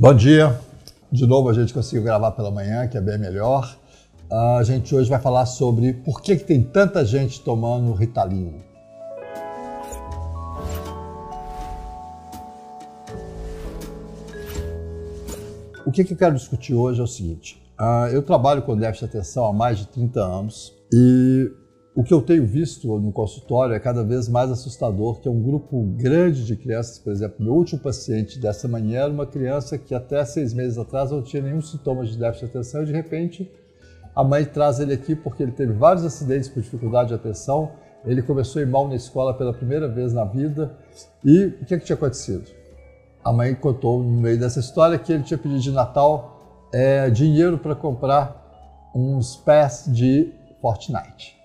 Bom dia. De novo a gente conseguiu gravar pela manhã, que é bem melhor. A gente hoje vai falar sobre por que, que tem tanta gente tomando Ritalina. O que, que eu quero discutir hoje é o seguinte. Uh, eu trabalho com déficit de atenção há mais de 30 anos e o que eu tenho visto no consultório é cada vez mais assustador, que é um grupo grande de crianças, por exemplo, meu último paciente dessa manhã era uma criança que até seis meses atrás não tinha nenhum sintoma de déficit de atenção e de repente a mãe traz ele aqui porque ele teve vários acidentes por dificuldade de atenção, ele começou a ir mal na escola pela primeira vez na vida. E o que, é que tinha acontecido? A mãe contou no meio dessa história que ele tinha pedido de Natal é, dinheiro para comprar uns pés de Fortnite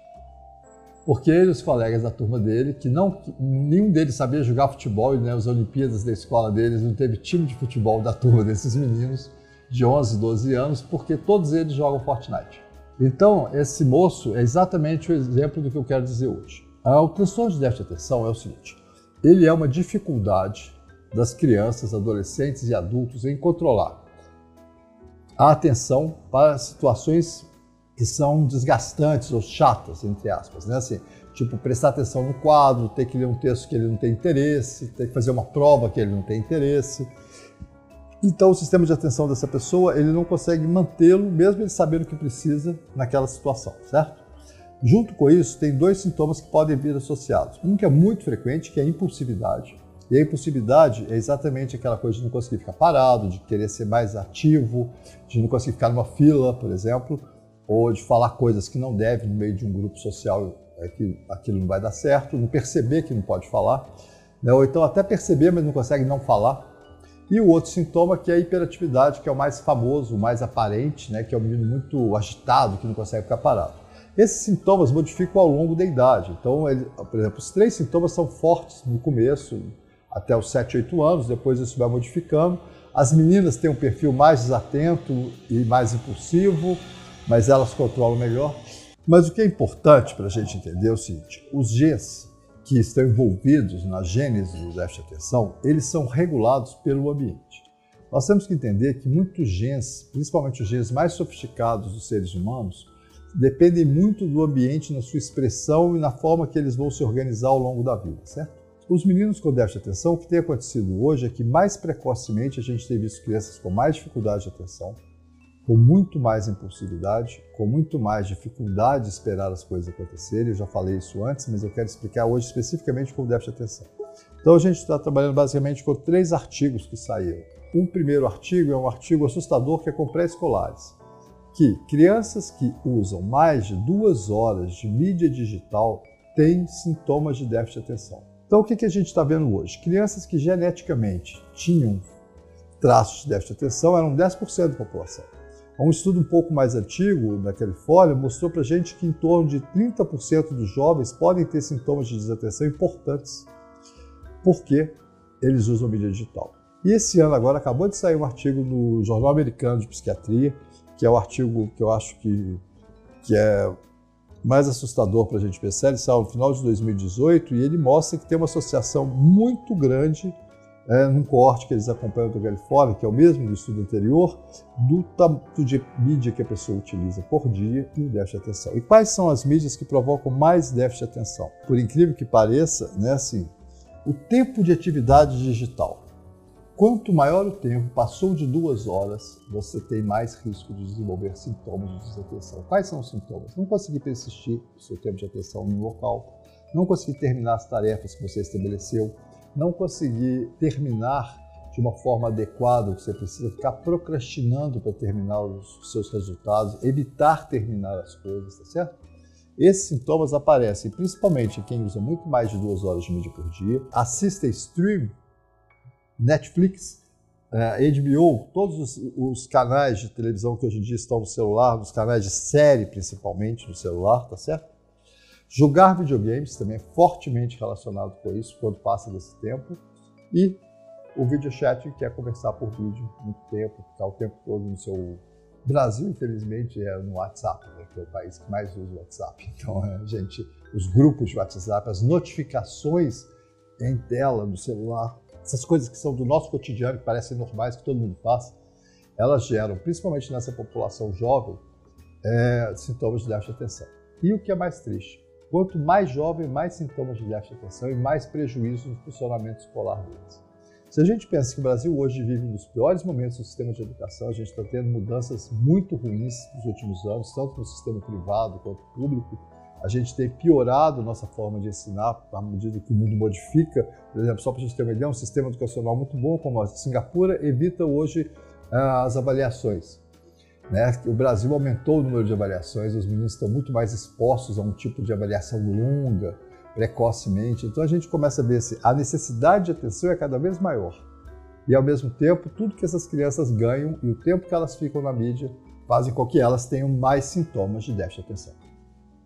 porque ele e os colegas da turma dele, que não nenhum deles sabia jogar futebol, e né, as Olimpíadas da escola deles não teve time de futebol da turma desses meninos de 11, 12 anos, porque todos eles jogam Fortnite. Então, esse moço é exatamente o exemplo do que eu quero dizer hoje. O transtorno de déficit de atenção é o seguinte: ele é uma dificuldade das crianças, adolescentes e adultos em controlar a atenção para situações que são desgastantes ou chatas, entre aspas, né? Assim, tipo, prestar atenção no quadro, ter que ler um texto que ele não tem interesse, ter que fazer uma prova que ele não tem interesse. Então, o sistema de atenção dessa pessoa, ele não consegue mantê-lo, mesmo ele sabendo o que precisa naquela situação, certo? Junto com isso, tem dois sintomas que podem vir associados. Um que é muito frequente, que é a impulsividade. E a impulsividade é exatamente aquela coisa de não conseguir ficar parado, de querer ser mais ativo, de não conseguir ficar numa fila, por exemplo, ou de falar coisas que não deve no meio de um grupo social, é que aquilo não vai dar certo, não perceber que não pode falar, né? ou então até perceber, mas não consegue não falar. E o outro sintoma que é a hiperatividade, que é o mais famoso, o mais aparente, né? que é o menino muito agitado, que não consegue ficar parado. Esses sintomas modificam ao longo da idade. Então, ele, por exemplo, os três sintomas são fortes no começo, até os 7, 8 anos, depois isso vai modificando. As meninas têm um perfil mais desatento e mais impulsivo, mas elas controlam melhor. Mas o que é importante para a gente entender é o seguinte: os genes que estão envolvidos na gênese do déficit de atenção, eles são regulados pelo ambiente. Nós temos que entender que muitos genes, principalmente os genes mais sofisticados dos seres humanos, dependem muito do ambiente na sua expressão e na forma que eles vão se organizar ao longo da vida, certo? Os meninos com déficit de atenção, o que tem acontecido hoje é que mais precocemente a gente tem visto crianças com mais dificuldade de atenção, com muito mais impulsividade, com muito mais dificuldade de esperar as coisas acontecerem. Eu já falei isso antes, mas eu quero explicar hoje especificamente com o déficit de atenção. Então a gente está trabalhando basicamente com três artigos que saíram. Um primeiro artigo é um artigo assustador que é com pré-escolares, que crianças que usam mais de duas horas de mídia digital têm sintomas de déficit de atenção. Então o que, que a gente está vendo hoje? Crianças que geneticamente tinham traços de déficit de atenção eram 10% da população. Um estudo um pouco mais antigo, na Califórnia, mostrou para gente que em torno de 30% dos jovens podem ter sintomas de desatenção importantes, porque eles usam mídia digital. E esse ano agora acabou de sair um artigo no Jornal Americano de Psiquiatria, que é o artigo que eu acho que, que é mais assustador para a gente pensar. Ele saiu no final de 2018 e ele mostra que tem uma associação muito grande é, num corte que eles acompanham do Califórnia, que é o mesmo do estudo anterior, do tanto de mídia que a pessoa utiliza por dia e o déficit de atenção. E quais são as mídias que provocam mais déficit de atenção? Por incrível que pareça, né, assim, o tempo de atividade digital. Quanto maior o tempo, passou de duas horas, você tem mais risco de desenvolver sintomas de desatenção. Quais são os sintomas? Não conseguir persistir o seu tempo de atenção no local, não conseguir terminar as tarefas que você estabeleceu, não conseguir terminar de uma forma adequada, você precisa ficar procrastinando para terminar os seus resultados, evitar terminar as coisas, tá certo? Esses sintomas aparecem principalmente em quem usa muito mais de duas horas de mídia por dia, assiste stream, Netflix, eh, HBO, todos os, os, canais de televisão que hoje em dia estão no celular, os canais de série principalmente no celular, tá certo? Jogar videogames também é fortemente relacionado com isso quando passa desse tempo. E o video chat, que é conversar por vídeo muito tempo, ficar o tempo todo no seu. Brasil, infelizmente, é no WhatsApp, né, que é o país que mais usa o WhatsApp. Então, a gente, os grupos de WhatsApp, as notificações em tela do celular essas coisas que são do nosso cotidiano, que parecem normais, que todo mundo faz, elas geram, principalmente nessa população jovem, é, sintomas de déficit atenção. E o que é mais triste? Quanto mais jovem, mais sintomas de déficit de atenção e mais prejuízo no funcionamento escolar deles. Se a gente pensa que o Brasil hoje vive um dos piores momentos do sistema de educação, a gente está tendo mudanças muito ruins nos últimos anos, tanto no sistema privado quanto público, a gente tem piorado nossa forma de ensinar à medida que o mundo modifica. Por exemplo, só para a gente ter uma ideia, um sistema educacional muito bom como a Singapura evita hoje ah, as avaliações. Né? O Brasil aumentou o número de avaliações, os meninos estão muito mais expostos a um tipo de avaliação longa, precocemente. Então a gente começa a ver se a necessidade de atenção é cada vez maior. E ao mesmo tempo, tudo que essas crianças ganham e o tempo que elas ficam na mídia fazem com que elas tenham mais sintomas de déficit de atenção.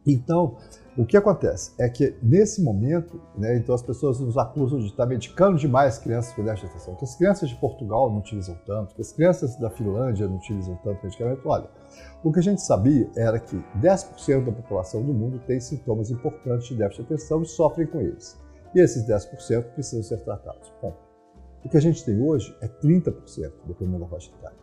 Então, o que acontece é que nesse momento, né, então as pessoas nos acusam de estar medicando demais crianças com déficit de atenção, que as crianças de Portugal não utilizam tanto, que as crianças da Finlândia não utilizam tanto medicamento. Olha, o que a gente sabia era que 10% da população do mundo tem sintomas importantes de déficit de atenção e sofrem com eles. E esses 10% precisam ser tratados. Bom, o que a gente tem hoje é 30%, dependendo da faixa etária.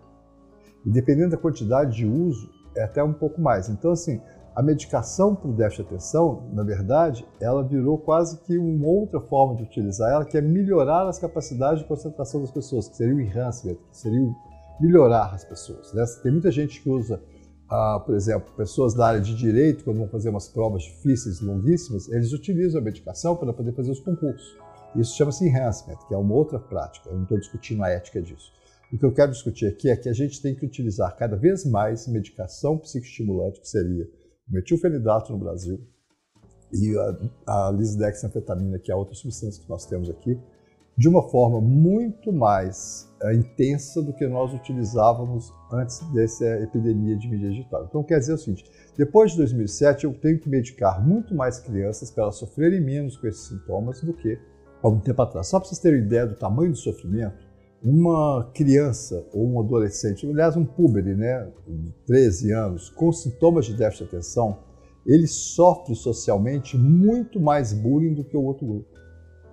E dependendo da quantidade de uso, é até um pouco mais. Então, assim, a medicação para o déficit de atenção, na verdade, ela virou quase que uma outra forma de utilizar ela, que é melhorar as capacidades de concentração das pessoas, que seria o enhancement, que seria o melhorar as pessoas. Né? Tem muita gente que usa, ah, por exemplo, pessoas da área de direito, quando vão fazer umas provas difíceis, longuíssimas, eles utilizam a medicação para poder fazer os concursos. Isso chama-se enhancement, que é uma outra prática. Eu não estou discutindo a ética disso. O que eu quero discutir aqui é que a gente tem que utilizar cada vez mais medicação psicoestimulante, que seria metilfenidato no Brasil e a, a lisdexanfetamina, que é a outra substância que nós temos aqui, de uma forma muito mais é, intensa do que nós utilizávamos antes dessa epidemia de mídia digital. Então, quer dizer o seguinte: depois de 2007, eu tenho que medicar muito mais crianças para elas sofrerem menos com esses sintomas do que há um tempo atrás. Só para vocês terem ideia do tamanho do sofrimento, uma criança ou um adolescente, aliás, um púbere, né, de 13 anos, com sintomas de déficit de atenção, ele sofre socialmente muito mais bullying do que o outro grupo.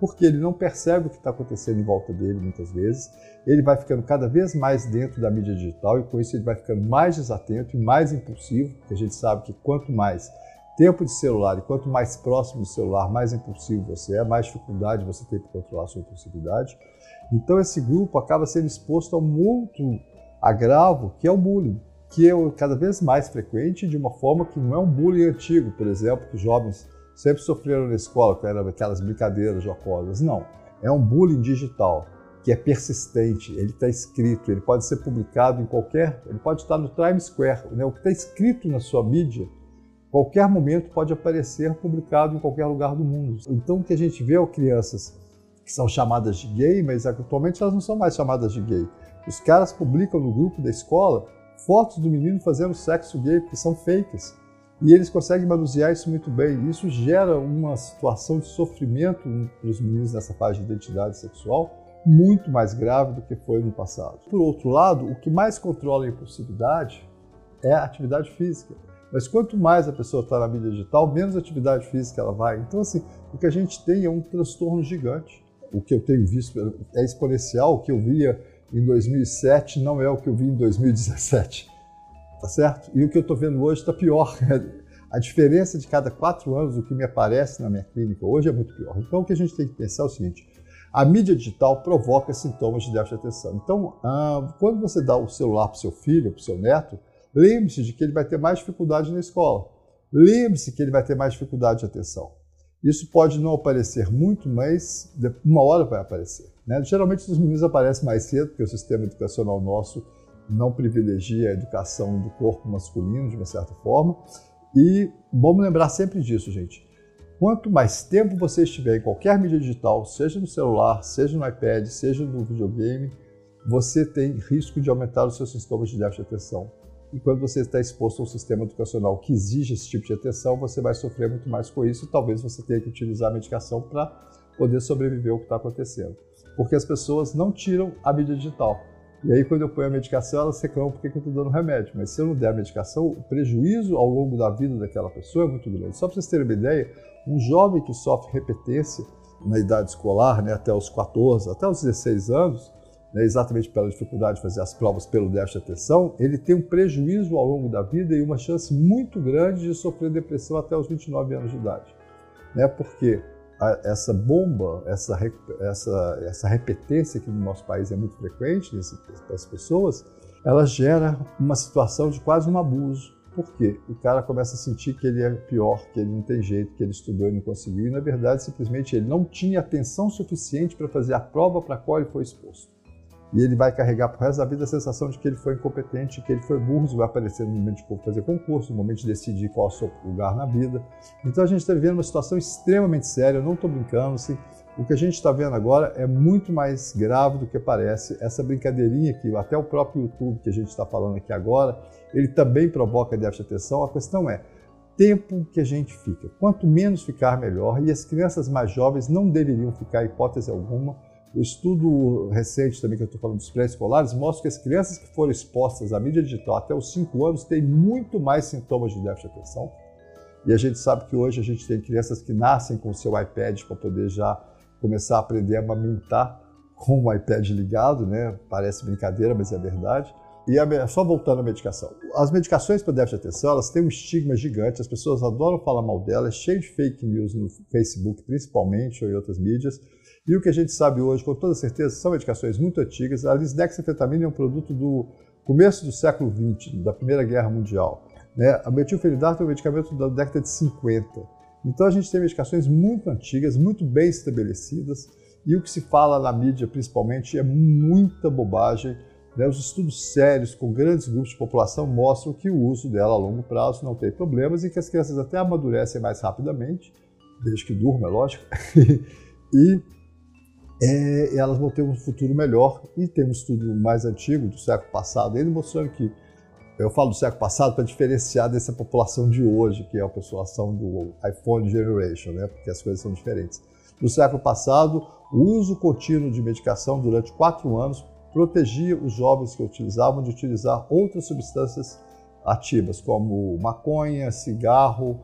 Porque ele não percebe o que está acontecendo em volta dele muitas vezes, ele vai ficando cada vez mais dentro da mídia digital e com isso ele vai ficando mais desatento e mais impulsivo, porque a gente sabe que quanto mais tempo de celular e quanto mais próximo do celular, mais impulsivo você é, mais dificuldade você tem para controlar a sua impulsividade. Então esse grupo acaba sendo exposto a um outro agravo, que é o bullying, que é cada vez mais frequente de uma forma que não é um bullying antigo, por exemplo, que jovens sempre sofreram na escola, que eram aquelas brincadeiras jocosas. Não, é um bullying digital, que é persistente, ele está escrito, ele pode ser publicado em qualquer, ele pode estar no Times Square, né? o que está escrito na sua mídia, qualquer momento pode aparecer publicado em qualquer lugar do mundo. Então o que a gente vê é crianças que são chamadas de gay, mas atualmente elas não são mais chamadas de gay. Os caras publicam no grupo da escola fotos do menino fazendo sexo gay, que são fakes. E eles conseguem manusear isso muito bem. Isso gera uma situação de sofrimento para os meninos nessa fase de identidade sexual muito mais grave do que foi no passado. Por outro lado, o que mais controla a impulsividade é a atividade física. Mas quanto mais a pessoa está na mídia digital, menos atividade física ela vai. Então, assim, o que a gente tem é um transtorno gigante o que eu tenho visto é exponencial. O que eu via em 2007 não é o que eu vi em 2017. Tá certo? E o que eu estou vendo hoje está pior. A diferença de cada quatro anos, o que me aparece na minha clínica hoje é muito pior. Então, o que a gente tem que pensar é o seguinte: a mídia digital provoca sintomas de déficit de atenção. Então, ah, quando você dá o celular para o seu filho, para o seu neto, lembre-se de que ele vai ter mais dificuldade na escola. Lembre-se que ele vai ter mais dificuldade de atenção. Isso pode não aparecer muito, mas uma hora vai aparecer. Né? Geralmente os meninos aparecem mais cedo, porque o sistema educacional nosso não privilegia a educação do corpo masculino, de uma certa forma. E vamos lembrar sempre disso, gente. Quanto mais tempo você estiver em qualquer mídia digital, seja no celular, seja no iPad, seja no videogame, você tem risco de aumentar os seus sintomas de déficit de atenção e quando você está exposto a um sistema educacional que exige esse tipo de atenção, você vai sofrer muito mais com isso e talvez você tenha que utilizar a medicação para poder sobreviver ao que está acontecendo. Porque as pessoas não tiram a mídia digital. E aí, quando eu ponho a medicação, elas reclamam porque eu estou dando remédio. Mas se eu não der a medicação, o prejuízo ao longo da vida daquela pessoa é muito grande. Só para vocês terem uma ideia, um jovem que sofre repetência, na idade escolar, né, até os 14, até os 16 anos, né, exatamente pela dificuldade de fazer as provas pelo déficit de atenção, ele tem um prejuízo ao longo da vida e uma chance muito grande de sofrer depressão até os 29 anos de idade. Né, porque a, essa bomba, essa, essa, essa repetência que no nosso país é muito frequente para as pessoas, ela gera uma situação de quase um abuso. Por quê? O cara começa a sentir que ele é pior, que ele não tem jeito, que ele estudou e não conseguiu, e na verdade simplesmente ele não tinha atenção suficiente para fazer a prova para a qual ele foi exposto. E ele vai carregar para o resto da vida a sensação de que ele foi incompetente, que ele foi burro, vai aparecer no momento de fazer concurso, no momento de decidir qual é o seu lugar na vida. Então a gente está vivendo uma situação extremamente séria, eu não estou brincando, assim, o que a gente está vendo agora é muito mais grave do que parece. Essa brincadeirinha aqui, até o próprio YouTube que a gente está falando aqui agora, ele também provoca déficit de atenção. A questão é tempo que a gente fica. Quanto menos ficar, melhor. E as crianças mais jovens não deveriam ficar, hipótese alguma. O estudo recente também que eu estou falando dos pré-escolares mostra que as crianças que foram expostas à mídia digital até os 5 anos têm muito mais sintomas de déficit de atenção. E a gente sabe que hoje a gente tem crianças que nascem com o seu iPad para poder já começar a aprender a amamentar com o iPad ligado, né? Parece brincadeira, mas é verdade. E a, só voltando à medicação. As medicações para déficit de atenção, elas têm um estigma gigante, as pessoas adoram falar mal delas, é cheio de fake news no Facebook, principalmente, ou em outras mídias. E o que a gente sabe hoje, com toda certeza, são medicações muito antigas. A lisdexanfetamina é um produto do começo do século XX, da Primeira Guerra Mundial. Né? A metilfenidato é um medicamento da década de 50. Então a gente tem medicações muito antigas, muito bem estabelecidas, e o que se fala na mídia principalmente é muita bobagem. Né? Os estudos sérios com grandes grupos de população mostram que o uso dela a longo prazo não tem problemas e que as crianças até amadurecem mais rapidamente, desde que durma, é lógico, e é, elas vão ter um futuro melhor. E tem um estudo mais antigo, do século passado, ele mostrando que eu falo do século passado para diferenciar dessa população de hoje, que é a população do iPhone Generation, né? porque as coisas são diferentes. No século passado, o uso contínuo de medicação durante quatro anos protegia os jovens que utilizavam de utilizar outras substâncias ativas, como maconha, cigarro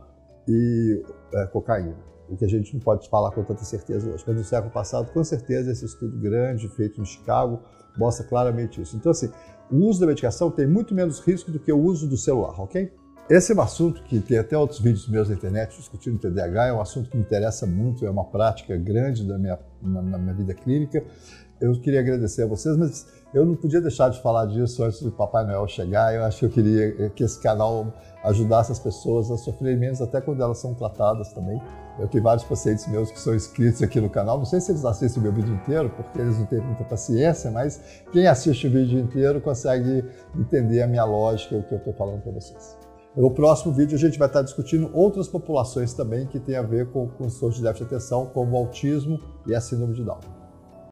e é, cocaína. O que a gente não pode falar com tanta certeza hoje. Mas no século passado, com certeza, esse estudo grande feito em Chicago mostra claramente isso. Então, assim, o uso da medicação tem muito menos risco do que o uso do celular, ok? Esse é um assunto que tem até outros vídeos meus na internet discutindo TDAH, é um assunto que me interessa muito, é uma prática grande da minha, na, na minha vida clínica. Eu queria agradecer a vocês, mas eu não podia deixar de falar disso antes do Papai Noel chegar. Eu acho que eu queria que esse canal ajudasse as pessoas a sofrerem menos, até quando elas são tratadas também. Eu tenho vários pacientes meus que são inscritos aqui no canal. Não sei se eles assistem o meu vídeo inteiro, porque eles não têm muita paciência, mas quem assiste o vídeo inteiro consegue entender a minha lógica e o que eu estou falando para vocês. No próximo vídeo a gente vai estar discutindo outras populações também que têm a ver com, com de déficit de atenção, como o autismo e a síndrome de Down.